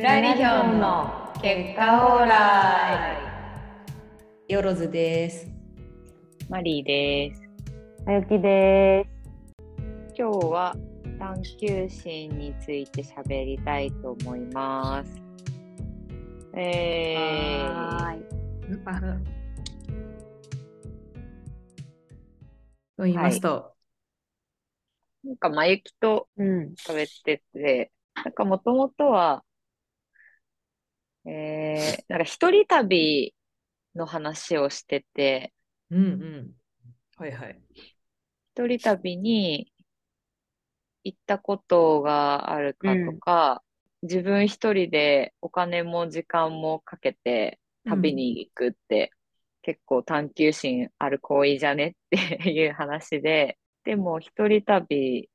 プラリヒョンの結果オーライよろずです。マリーです。あゆきで今日は探求心について喋りたいと思います。えー、と言いますと、なんか、まゆきとうん。喋ってて、なんかもともとは、えー、なんか一人旅の話をしてて、うんうん。はいはい。一人旅に行ったことがあるかとか、自分一人でお金も時間もかけて旅に行くって、結構探求心ある行為じゃねっていう話で、でも一人旅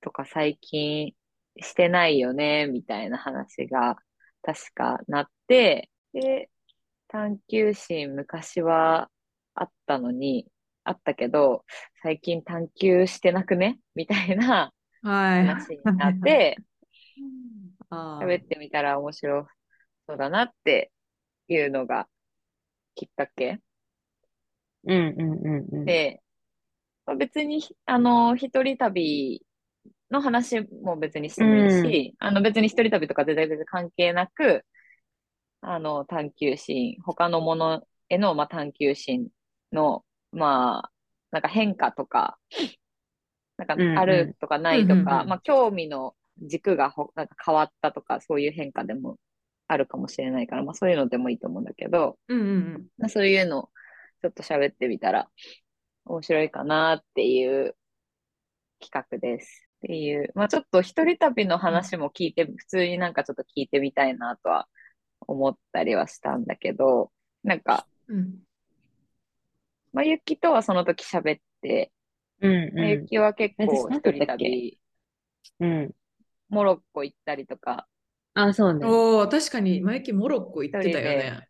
とか最近してないよね、みたいな話が確かなって、で、探求心昔はあったのに、あったけど、最近探求してなくね？みたいなはい。話になって、あー喋ってみたら面白そうだなっていうのがきっかけうんうんうんうん。で、まあ別に、あの、一人旅の話も別にしてもいいし、あの別に一人旅とか全然別に関係なく、あの、探求心、他のものへの、まあ、探求心の、まあ、なんか変化とか、なんかうんうんあるとかないとか、うんうんうんまあ、興味の軸がほなんか変わったとか、そういう変化でもあるかもしれないから、まあ、そういうのでもいいと思うんだけど、うんうんまあ、そういうのをちょっと喋ってみたら面白いかなっていう企画です。っていう、まあちょっと一人旅の話も聞いて、普通になんかちょっと聞いてみたいなとは思ったりはしたんだけど、なんか、うん。うんまあゆきとはその時喋って、うんまあゆうきは結構一人旅、ん。うん。モロッコ行ったりとかあ、そうね。おお、確かに、マイキモロッコ行ってたよね。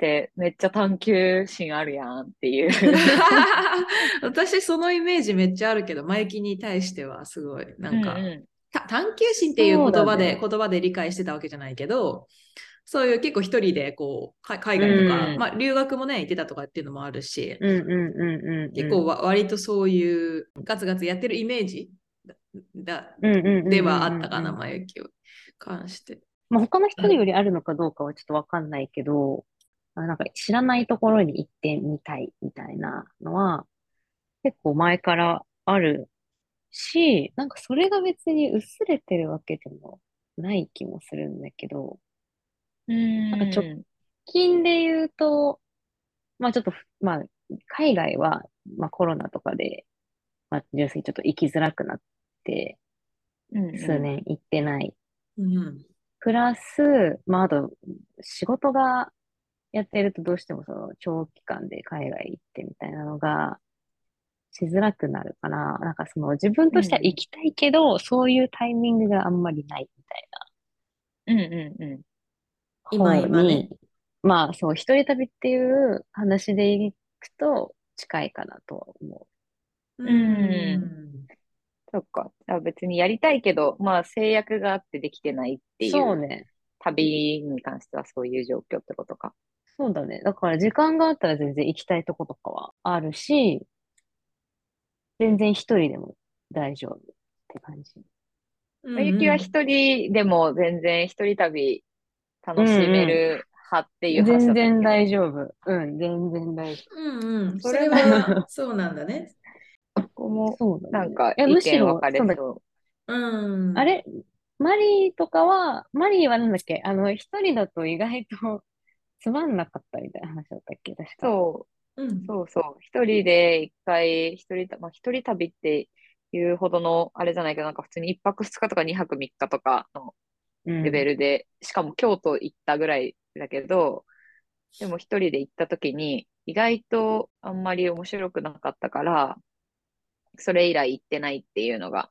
して、めっちゃ探求心あるやんっていう。私、そのイメージめっちゃあるけど、マイキに対してはすごい、なんか、うんうんた探求心っていう言葉で、ね言葉で理解してたわけじゃないけど、そういう結構一人でこうか海外とか、うんまあ留学もね行ってたとかっていうのもあるし。結構わ割とそういうガツガツやってるイメージだではあったかな、まゆきを関して。まあ、他の人よりあるのかどうかはちょっとわかんないけど、あなんか知らないところに行ってみたいみたいなのは結構前からあるし、なんかそれが別に薄れてるわけでもない気もするんだけど、うん。なんかちょ近で言うと、まあちょっとふ、まあ海外は、まあコロナとかで、まあ純粋にちょっと行きづらくなって、うんうん。数年行ってない。うん。プラス、まあ、あと、仕事がやってるとどうしてもその長期間で海外行ってみたいなのがしづらくなるから、なんかその自分としては行きたいけど、そういうタイミングがあんまりないみたいうんうんうん。な今方今ねに、まあそう、一人旅っていう話で行くと近いかなとは思うんそっか。じゃあ別にやりたいけど、まあ制約があってできてないってう。いう、そうね。旅に関してはそういう状況ってことか。そうだね。だから時間があったら全然行きたいとことかはあるし、全然一人でも大丈夫って感じ。うんまゆきは一人でも全然一人旅楽しめる派っていう話だった全然大丈夫。うん、全然大丈うんうん、それはそうなんだね。ここも夫。そう。なんかえ、意むしろ、見分かれそううん。あれ、マリーとかは、マリーはなんだっけ？あの、一人だと意外とつまんなかったみたいな話だったっけ？確か。そう。うん。そうそう。一人で一回、一人た、まあ、一人旅っていうほどのあれじゃないけど、なんか普通に一泊二日とか二泊三日とかのうん。レベルで、しかも京都行ったぐらいだけど、でも一人で行った時に、意外とあんまり面白くなかったから、それ以来行ってないっていうのが、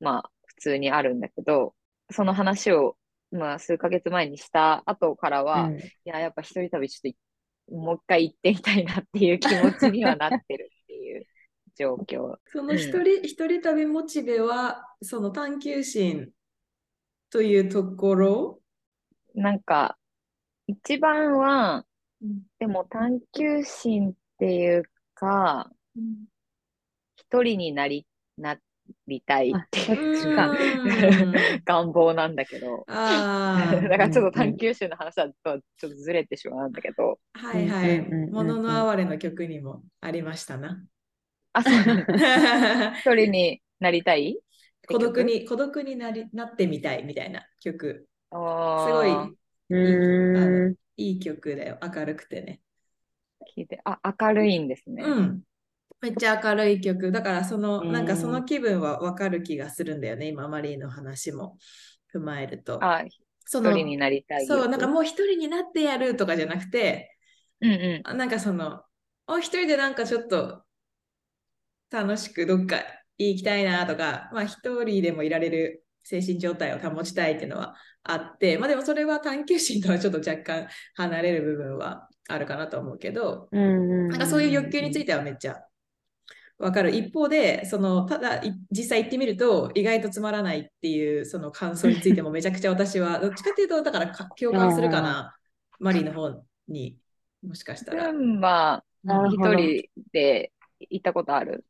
まあ普通にあるんだけど、その話を、まあ数ヶ月前にした後からは、うん。いや、やっぱ一人旅ちょっともう一回行ってみたいなっていう気持ちにはなってるっていう状況。その一人、一人旅モチベは、その探求心というところ、なんか、一番は、うん。でも探求心っていうか、一人になり、なりたいっていう 願望なんだけど、あ だからちょっと探求心の話だとちょっとずれてしまうんだけど、あ、はいはい。ものの哀れの曲にもありましたな。あ、そう一人になりたい？孤独に、孤独になりなってみたいみたいな曲。すすごいごうーん。いい曲だよ。明るくてね。聞いて、あ、明るいんですね。うん。めっちゃ明るい曲。だから、その、うんなんかその気分はわかる気がするんだよね。今、マリーの話も踏まえると。あ、その一人になりたいそう、欲なんかもう一人になってやるとかじゃなくて、うんうん。あなんかその、お一人でなんかちょっと楽しくどっか行きたいなとか、まあ一人でもいられる精神状態を保ちたいっていうのはあって、まあでもそれは探求心とはちょっと若干離れる部分はあるかなと思うけど、うんなんかそういう欲求についてはめっちゃわかる。一方で、そのただい実際行ってみると意外とつまらないっていうその感想についても めちゃくちゃ私はどっちかっていうとだからか共感するかな、マリーの方にもしかしたら。群馬なるほど一人で行ったことある？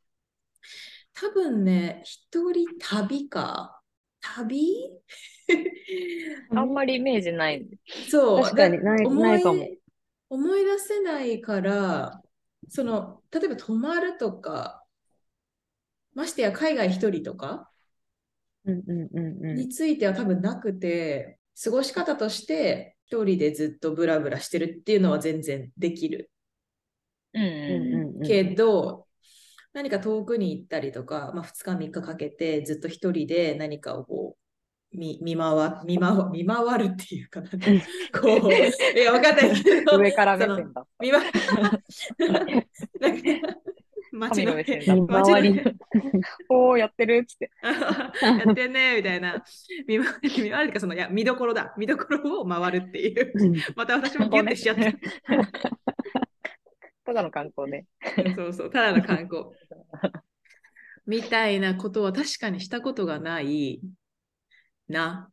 多分ね、一人旅か。旅？あんまりイメージない。そう。確かにないいかも思い出せないから、その、例えば泊まるとか、ましてや海外一人とか。については多分なくて、過ごし方として一人でずっとブラブラしてるっていうのは全然できる。けど、何か遠くに行ったりとか、まあ、2日3日かけてずっと一人で何かをこう見見回見回見回るっていうかなこういや分かんないけど 上から目線だ。見回 街神のの目線だ。見回りおー、やってるっつって。やってんねみたいな見回り見回りかそのいや見どころだ見どころを回るっていううんまた私もギュッてしちゃってただの観光ね。そうそう、ただの観光。みたいなことは確かにしたことがないな。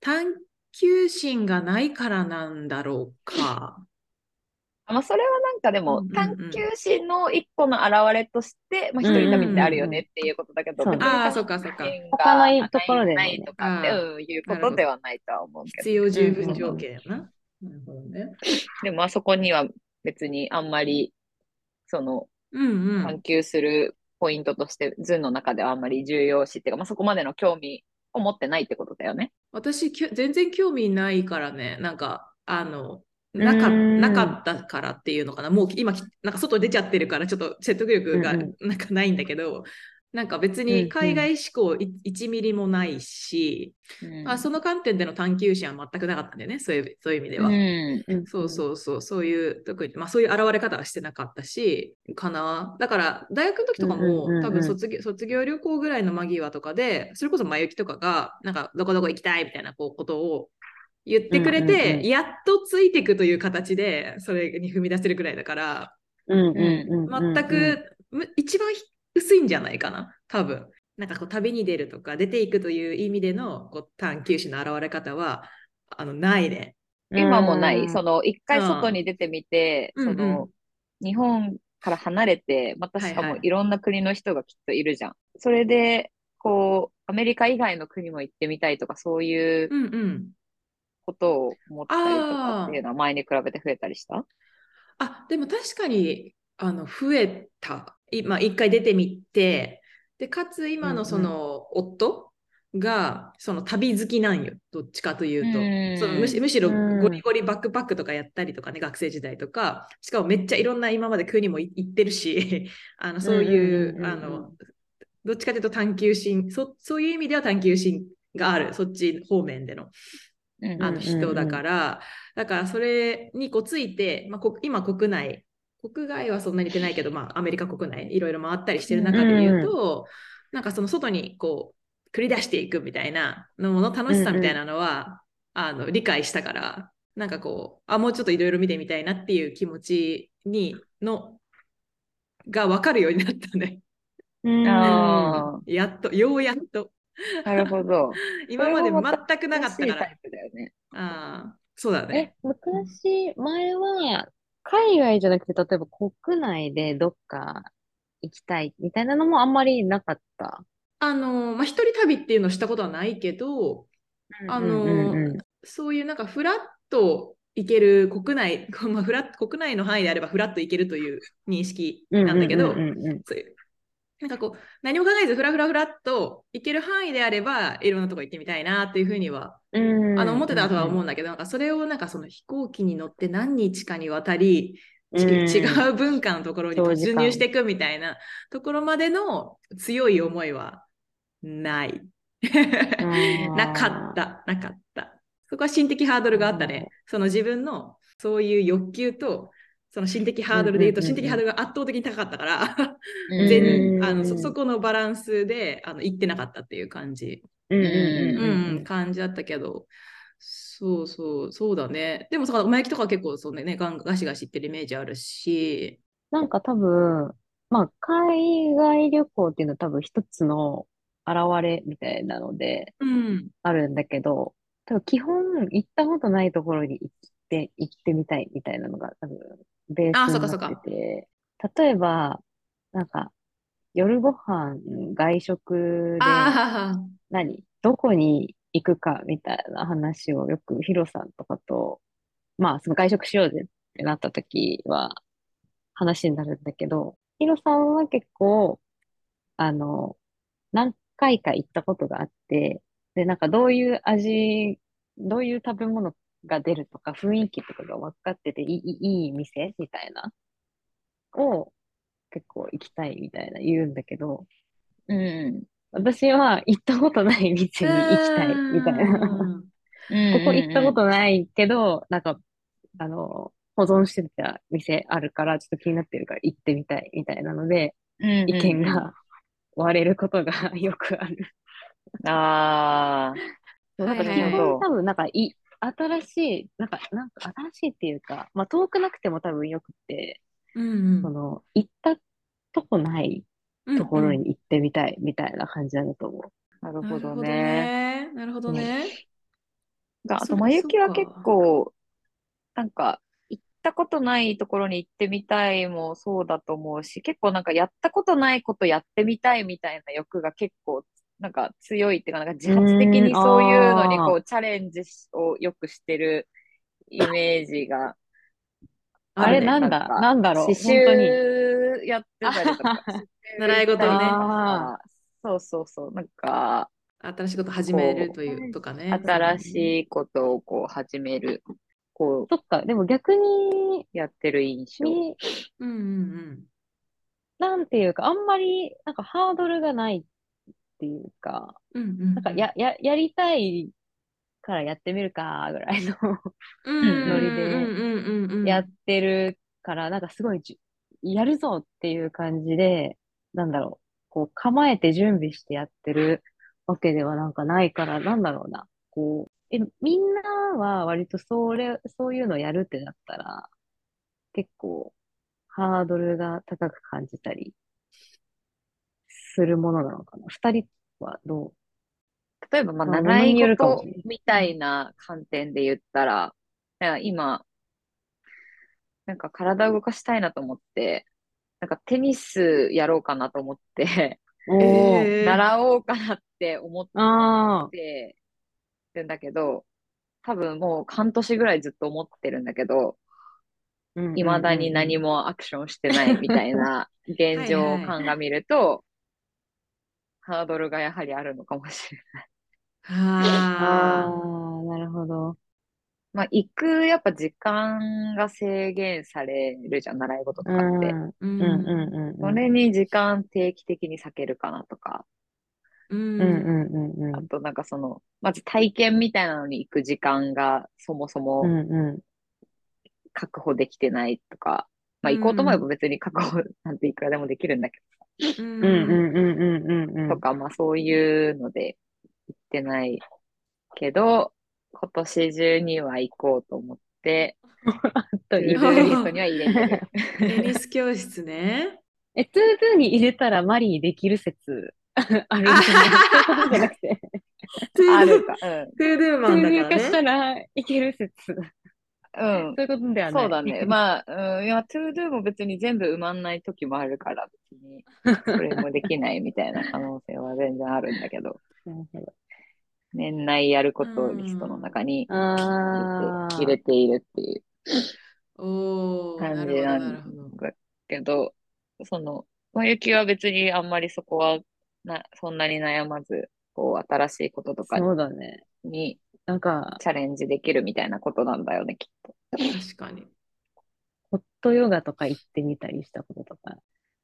探求心がないからなんだろうか。まあ、それはなんかでも、うんうんうん探求心の一個の表れとして、まあ、一人旅ってあるよねっていうことだけど、うんうんああ、そっかそっか。他のところでないとかって、いうことではないとは思うけど。必要十分条件やな。なるほどね。でも、あそこには別にあんまり、その、うんうん探。求するポイントとして、ズンの中ではあんまり重要視っていうか、まあ、そこまでの興味を持ってないってことだよね。私全然興味ないからね、なんか、あの、なかうんなかったからっていうのかな。もう今、きなんか外出ちゃってるから、ちょっと説得力がうんなんかないんだけど、なんか別うんうんに海外志向い1ミリもないし、うんまあ、その観点での探求心は全くなかったんだよね、そういうそういう意味では。うん。そうそうそう、そういう、特に、まあそういう現れ方はしてなかったし、かな。だから、大学の時とかも、うんうんうんうん多分卒業、卒業旅行ぐらいの間際とかで、それこそ前行きとかが、なんか、どこどこ行きたいみたいなこうことを言ってくれて、うんうんうんやっとついていくという形で、それに踏み出せるぐらいだから、うんうんうんうん全く、む一番ひ薄いんじゃないかな、多分。なんかこう旅に出るとか出ていくという意味でのこう探求心の現れ方はあのないね。今もない、うんその一回外に出てみて、うんその日本から離れて、またしかはいはいもいろんな国の人がきっといるじゃん。それで、こう、アメリカ以外の国も行ってみたいとか、そういううんうん。ことを思ったりとかっていうのは前に比べて増えたりした？あでも確かにあの増えた。今一回出てみてでかつ今のその夫がその旅好きなんよ。どっちかというと。うん。そのむしむしろうん。ゴリゴリバックパックとかやったりとかね、学生時代とか、しかもめっちゃいろんな今まで国もい行ってるし、あのそういう、あの、どっちかというと探求心そ、そういう意味では探求心がある、そっち方面でのうん。あの人だから、だからそれにこうついて、まあ、こ今国内、国外はそんなに行ってないけど、まあ、アメリカ国内いろいろ回ったりしてる中で言うと、なんかその外にこう繰り出していくみたいなのの楽しさみたいなのは、あの理解したから、なんかこう、あ、もうちょっといろいろ見てみたいなっていう気持ちにのが分かるようになったね。うんあ やっと、ようやっと。なるほど。今まで全くなかったから新しいタイ。プだよね。ああ、そうだえね。、昔、前は、海外じゃなくて、例えば国内でどっか行きたいみたいなのもあんまりなかった？あの、まあ、一人旅っていうのをしたことはないけど、あのそういうなんかフラッと行ける国内、まあ、フラッ国内の範囲であればフラッと行けるという認識なんだけど、なんかこう、何も考えずフラフラフラっと行ける範囲であれば、いろんなとこ行ってみたいなっていうふうには、うんあの思ってたとは思ううんだけど、なんかそれをなんかその飛行機に乗って何日かにわたり、違う文化のところに突入していくみたいなところまでの強い思いはない。ー なかった、なかった。そこは心的ハードルがあったね。その自分のそういう欲求と、その心的ハードルで言うと、心的ハードルが圧倒的に高かったから、うん。全うんあのそそこのバランスであの行ってなかったっていう感じ、うん感じだったけど、そうそう、そうだね。でもさ、お前焼きとかは結構そうね、ねガンガシガシ行ってるイメージあるし、なんか多分、まあ、海外旅行っていうのは多分一つの現れみたいなのでうん、あるんだけど、多分基本行ったことないところに行って、行ってみたいみたいなのが多分ベースになってて、例えば、なんか夜ご飯外食で 何？どこに行くかみたいな話をよくヒロさんとかと、まあその外食しようぜってなった時は話になるんだけど、ヒロさんは結構、あの、何回か行ったことがあって、で、なんかどういう味、どういう食べ物が出るとか雰囲気とかが分かってていい、い店みたいな、を結構行きたいみたいな言うんだけど、うん。私は行ったことない店に行きたいみたいな。うんここ行ったことないけど、なんか、あの、保存してた店あるから、ちょっと気になってるから行ってみたいみたいなので、意意見が割れることが よくある。ああ、なんか基はいはいはい本多分なんかい、新しい、なんか、なんか新しいっていうか、まあ遠くなくても多分よくて、うんその、行ったとこないうんところに行ってみたいみたいな感じなんだと思う。なるほどなるほどね。ね。なるほどね。があと、そまゆきは結構、なんか、行ったことないところに行ってみたいもそうだと思うし、結構なんかやったことないことやってみたいみたいな欲が結構、なんか強いっていうか、なんか自発的にそういうのにこう、チャレンジをよくしてるイメージがあれね。なんだ、かなんだろう、刺。繍やってたりとか、習い事をね。あそうそうそう、なんか、新しいこと始めるというとかね。新しいことをこう始める、こう、そっか、でも逆に、やってる印象。みうんうん。なんていうか、あんまり、なんかハードルがないっていうか、うん。うんうんなんかや、や、やりたいからやってみるか、ぐらいのうんノリでやってるから、なんかすごいじゅ、やるぞっていう感じで、なんだろう、こう構えて準備してやってるわけではなんかないから、なんだろうな、こう、え、みんなは割とそれ、そういうのやるってなったら、結構ハードルが高く感じたりするものなのかな？二人はど例えば、まあ、まあ習い事みたいな観点で言ったら、ら今、なんか体を動かしたいなと思って、なんかテニスやろうかなと思って、習おうかなって思っあてるんだけど、多分もう半年ぐらいずっと思ってるんだけど、あ、未だに何も。もアクションしてないみたいな現状を鑑みると、ハードルがやはりあるのかもしれない。あはあ、なるほど。まあ、行く、やっぱ時間が制限されるじゃん、習い事とうかって。ん、ううん、うん、うん。それに時間定期的に避けるかなとか、うんうん、うん、うん、あとなんかその、まず体験みたいなのに行く時間がそもそうん。もうん、確保できてないとか、まあうん行こうと思えば別に確保なんていくらでもできるんだけうんうん、うん、うん、うん、うん、うん。ど、とか、まあそういうので行ってないけど、今年中には行こうと思って、とトゥ ー入れるドゥーリストには入れてる。テニス教室ね。え、トゥードゥに入れたらマリーできる説あるみたいな。そういうことじゃなくて、トゥードゥあるか。うん。トゥードゥーマンだ通から化したね。らいける説。そううん。いうことではない。そうだね。まあ、うん、いや、トゥードゥも別に全部埋まんない時もあるから、別に、それもできないみたいな可能性は全然あるんだけど、なるほど年内やることをリストの中にあ入れているっていう感じな。んだけど、その、まゆきは別にあんまりそこはな、そんなに悩まず、こう、新しいこととかそうだね。になんか、チャレンジできるみたいなことなんだよね、きっと。確かに。ホットヨガとか行ってみたりしたこととか。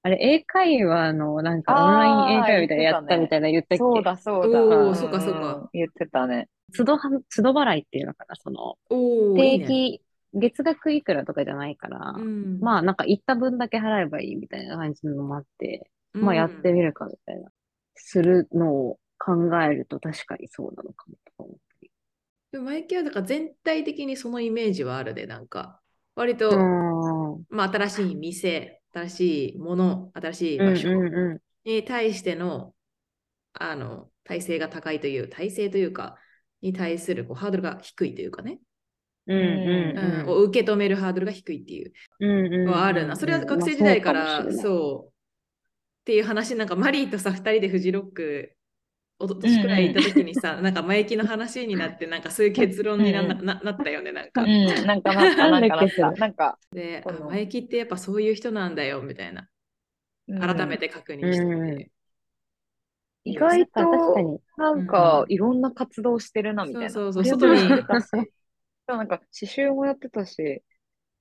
あれ、英会話のなんかオンライン英会話みたいなのやったみたいな言ったっけ？そうだ、そうだ。おそうかそうか。ん言ってたね。都度は、都度払いっていうのかな、その、おー、いいね。定期、月額いくらとかじゃないから、うん、まあなんか行った分だけ払えばいいみたいな感じのもあって、まあやってみるかみたいな、するのを考えると確かにそうなのかもとか思ってでもマイケはだから全体的にそのイメージはあるで、なんか、割と。まあ、新しい店、新しいもの、新しいうん場所に対しての、あの、体制が高いという、体制というか、に対するこうハードルが低いというかね、ん。うんうんうんを受け止めるハードルが低いっていううん。うんうんうん。はあるな。それは学生時代かまあら、そう。っていう話、なんかマリーとさ、2人でフジロック、おととしくらい行った時にさ、なんか前行きの話になって、なんかそういう結論にな,、うんななったよね、なんかう。ん、なんかなった、なんかなった。なんか、で、あこの前行きってやっぱそういう人なんだよ、みたいな。改めて。て確認してみて。意外なんか確かと、に。なんか、いろんな活動してるな、みたいな。そうそうこそう外にれもやってたし、なんか、刺繍もやってたし、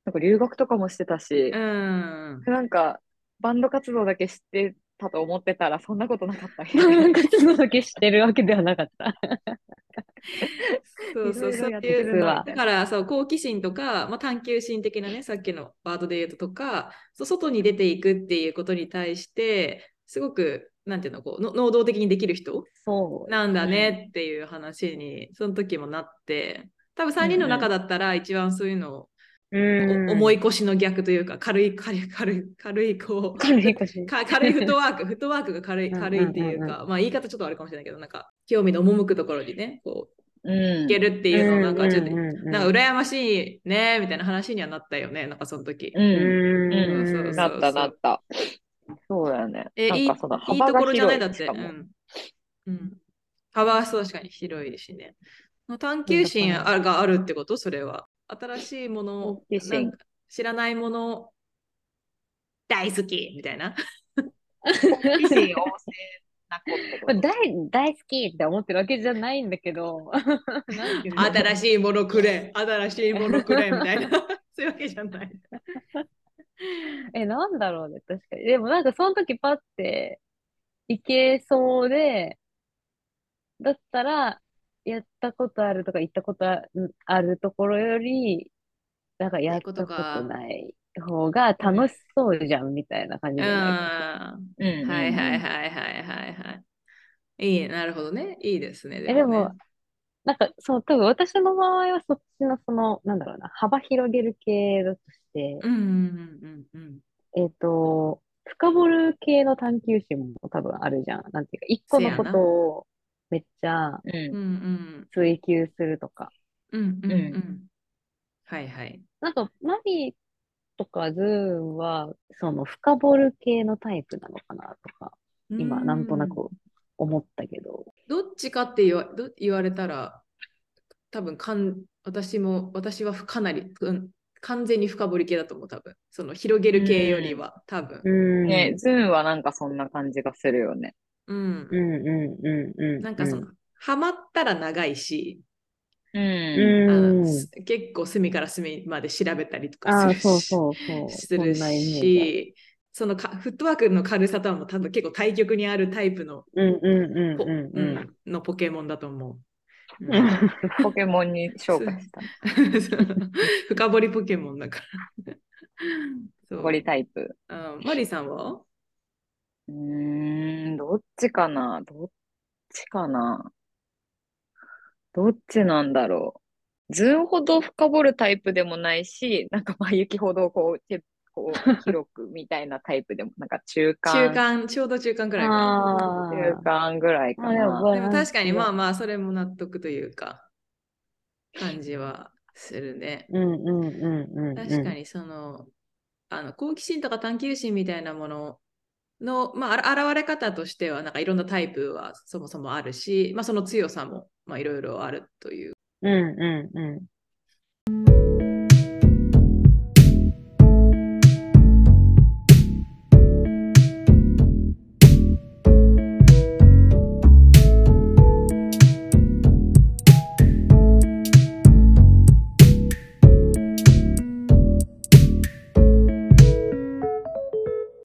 なんか留学とかもしてたしう、ん。なんか、バンド活動だけ知ってたと思ってたら、そんなことなかったな。なんか活動だけしてるわけではなかった。そうそう、そうやっていう。るなだから、そう、好奇心とか、まあ、探求心的なね、さっきのワードで言うととか、そう外に出ていくっていうことに対して、すごく、なんていうの、こう、の能動的にできる人そう。なんだねっていう話に、その時もなって、多分3人の中だったら一番そういうのを、うんお重い腰の逆というか、軽い、軽い、軽い、軽い、こう、軽い腰。か軽いフットワーク、フットワークが軽い、うんうんうん軽いっていうか、まあ言い方ちょっとあるかもしれないけど、なんか、興味の赴くところにね、こう、うんいけるっていうのを、なんかちょっと、なんか羨ましいね、みたいな話にはなったよね、なんかその時。うん。うんそうそうなった、なった。そうだよね。え、いい、いいところじゃない？だって。うん。うん。幅はそう確かに広いしね。探求心あがあるってこと？それは。新しいものを好奇心なんか知らないもの大好きみたいな。大大好きって思ってるわけじゃないんだけど、新しいものくれ、新しいものくれみたいな。そういうわけじゃない。え、なんだろうね、確かに。でもなんかその時パッていけそうで、だったら、やったことあるとか行ったことああるところより、なんかやったことない方が楽しそうじゃんみたいな感じうん。じゃないはうんうんうんいはいはいはいはいはい。いい、なるほどね。いいですね。え、でも、なんかそう、多分私の場合はそっちのその、なんだろうな、幅広げる系だとして、えっと、深掘る系の探求心も多分あるじゃん。なんていうか、一個のことをめっちゃ追求するとか。うんうんううんん。はいはい。なんか、マリーとかズーンは、その深掘る系のタイプなのかなとか、今、うんなんとなく思ったけど。どっちかって言わど言われたら、多分かん私も、私はかなり、うん完全に深掘り系だと思う、多分。その広げる系よりは、多分。うん。ね、ズーンはなんかそんな感じがするよね。うんうんうんうんうん。なんかその、ハマったら長いし、うん。結構隅から隅まで調べたりとかするしそうそうそう。するそんなイメージし、そのかフットワークの軽さとはもう多分結構対極にあるタイプのある。うんうんうんポ,、うんうん。うんのポケモンだと思う。ううんんポケモンに紹介した。深掘りポケモンだから。そうゴリタイプ。うんマリさんは？うーん、どっちかな？どっちかな？どっちなんだろう？ズーンほど深掘るタイプでもないし、なんかまあ雪ほどこう手こう 広くみたいなタイプでも、なんか中間、中間、ちょうど中間くらいかな。あ中間ぐらいかな。でも確かにまああ。まあ、それも納得というか、感じはするね。うんうんうんうんうん。確かにその、あの好奇心とか探求心みたいなものの、まあ、現れ方としては、なんかいろんなタイプはそもそもあるし、まあ、その強さも、いろいろあるという。うんうんうん。